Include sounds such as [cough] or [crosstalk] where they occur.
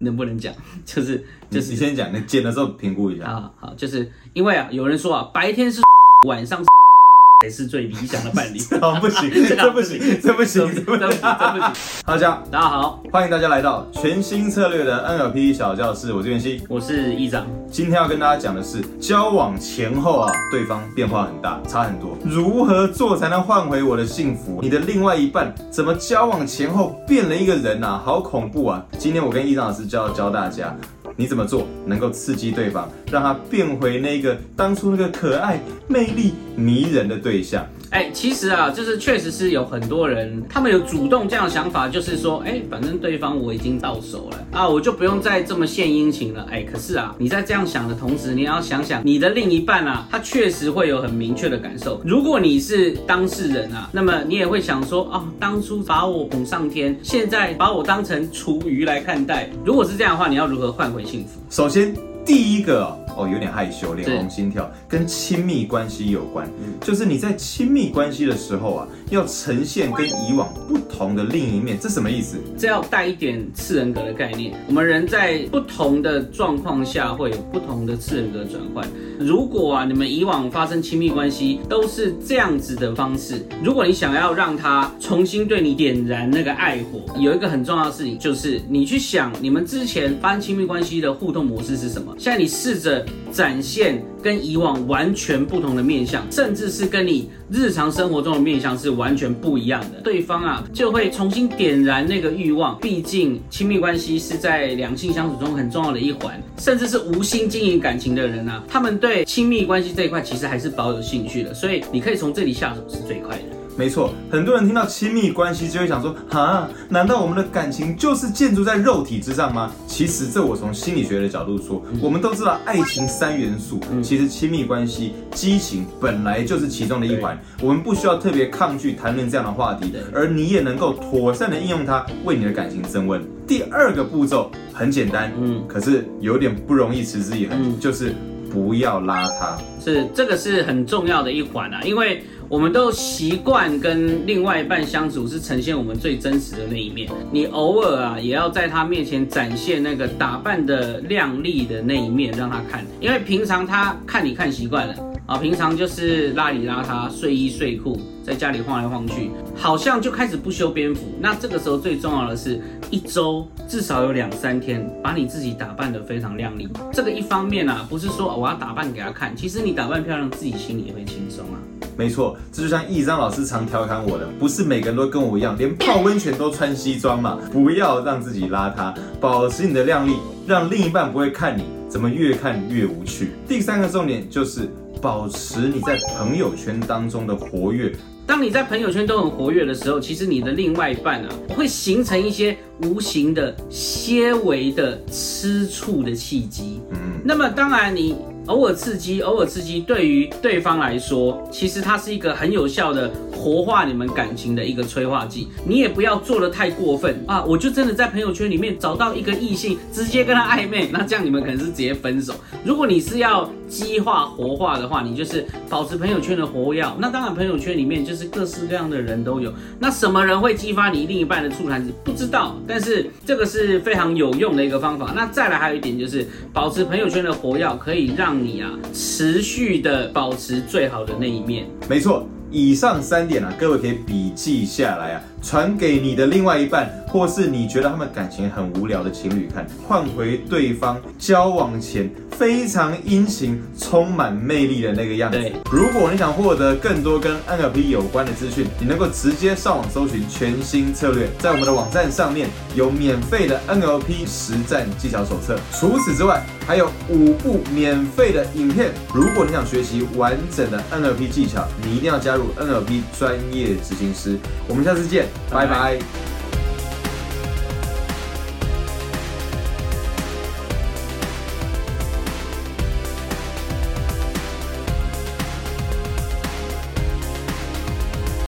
能不能讲？[laughs] 就是就是你先讲，你剪的时候评估一下。啊，好，就是因为啊，有人说啊，白天是 [laughs] 晚上才是最理想的伴侣。[laughs] 哦，[laughs] 不行，这不行，这不行，这不行，这不行。大家大家好，欢迎大家来到全新策略的 NLP 小教室，我是袁熙。我是议长。今天要跟大家讲的是，交往前后啊，对方变化很大，差很多。如何做才能换回我的幸福？你的另外一半怎么交往前后变了一个人啊？好恐怖啊！今天我跟易长老师就要教大家，你怎么做能够刺激对方，让他变回那个当初那个可爱、魅力、迷人的对象。哎，其实啊，就是确实是有很多人，他们有主动这样的想法，就是说，哎，反正对方我已经到手了啊，我就不用再这么献殷勤了。哎，可是啊，你在这样想的同时，你要想想你的另一半啊，他确实会有很明确的感受。如果你是当事人啊，那么你也会想说，哦，当初把我捧上天，现在把我当成厨余来看待。如果是这样的话，你要如何换回幸福？首先，第一个哦，哦有点害羞，脸红心跳，跟亲密关系有关。就是你在亲密关系的时候啊，要呈现跟以往不同的另一面，这什么意思？这要带一点次人格的概念。我们人在不同的状况下会有不同的次人格转换。如果啊，你们以往发生亲密关系都是这样子的方式，如果你想要让他重新对你点燃那个爱火，有一个很重要的事情就是你去想你们之前发生亲密关系的互动模式是什么。现在你试着展现跟以往完全不同的面相，甚至是跟你日常生活中的面相是完全不一样的，对方啊就会重新点燃那个欲望。毕竟亲密关系是在两性相处中很重要的一环，甚至是无心经营感情的人啊，他们对亲密关系这一块其实还是保有兴趣的，所以你可以从这里下手是最快的。没错，很多人听到亲密关系就会想说，哈，难道我们的感情就是建筑在肉体之上吗？其实这我从心理学的角度说，我们都知道爱情三元素，其实亲密关系、激情本来就是其中的一环，我们不需要特别抗拒谈论这样的话题，而你也能够妥善的应用它，为你的感情升温。第二个步骤很简单，嗯。可是有点不容易持之以恒，嗯。就是不要拉他。是这个是很重要的一环啊，因为我们都习惯跟另外一半相处是呈现我们最真实的那一面，你偶尔啊也要在他面前展现那个打扮的靓丽的那一面让他看，因为平常他看你看习惯了啊，平常就是邋里邋遢、睡衣睡裤，在家里晃来晃去，好像就开始不修边幅。那这个时候最重要的是，一周至少有两三天，把你自己打扮得非常靓丽。这个一方面啊，不是说我要打扮给他看，其实你打扮漂亮，自己心里也会轻松啊。没错，这就像易章老师常调侃我的，不是每个人都跟我一样，连泡温泉都穿西装嘛。不要让自己邋遢，保持你的靓丽，让另一半不会看你怎么越看越无趣。第三个重点就是保持你在朋友圈当中的活跃。当你在朋友圈都很活跃的时候，其实你的另外一半啊，会形成一些无形的、些微的吃醋的契机。嗯，那么当然，你偶尔刺激，偶尔刺激，对于对方来说，其实它是一个很有效的活化你们感情的一个催化剂。你也不要做的太过分啊！我就真的在朋友圈里面找到一个异性，直接跟他暧昧，[laughs] 那这样你们可能是直接分手。如果你是要激化活化的话，你就是保持朋友圈的活跃。那当然，朋友圈里面就是各式各样的人都有。那什么人会激发你另一半的醋坛子？不知道，但是这个是非常有用的一个方法。那再来还有一点就是，保持朋友圈的活跃，可以让你啊持续的保持最好的那一面。没错。以上三点啊，各位可以笔记下来啊，传给你的另外一半，或是你觉得他们感情很无聊的情侣看，换回对方交往前非常殷勤、充满魅力的那个样子对。如果你想获得更多跟 NLP 有关的资讯，你能够直接上网搜寻全新策略，在我们的网站上面有免费的 NLP 实战技巧手册。除此之外，还有五部免费的影片。如果你想学习完整的 NLP 技巧，你一定要加入 NLP 专业执行师。我们下次见，拜拜。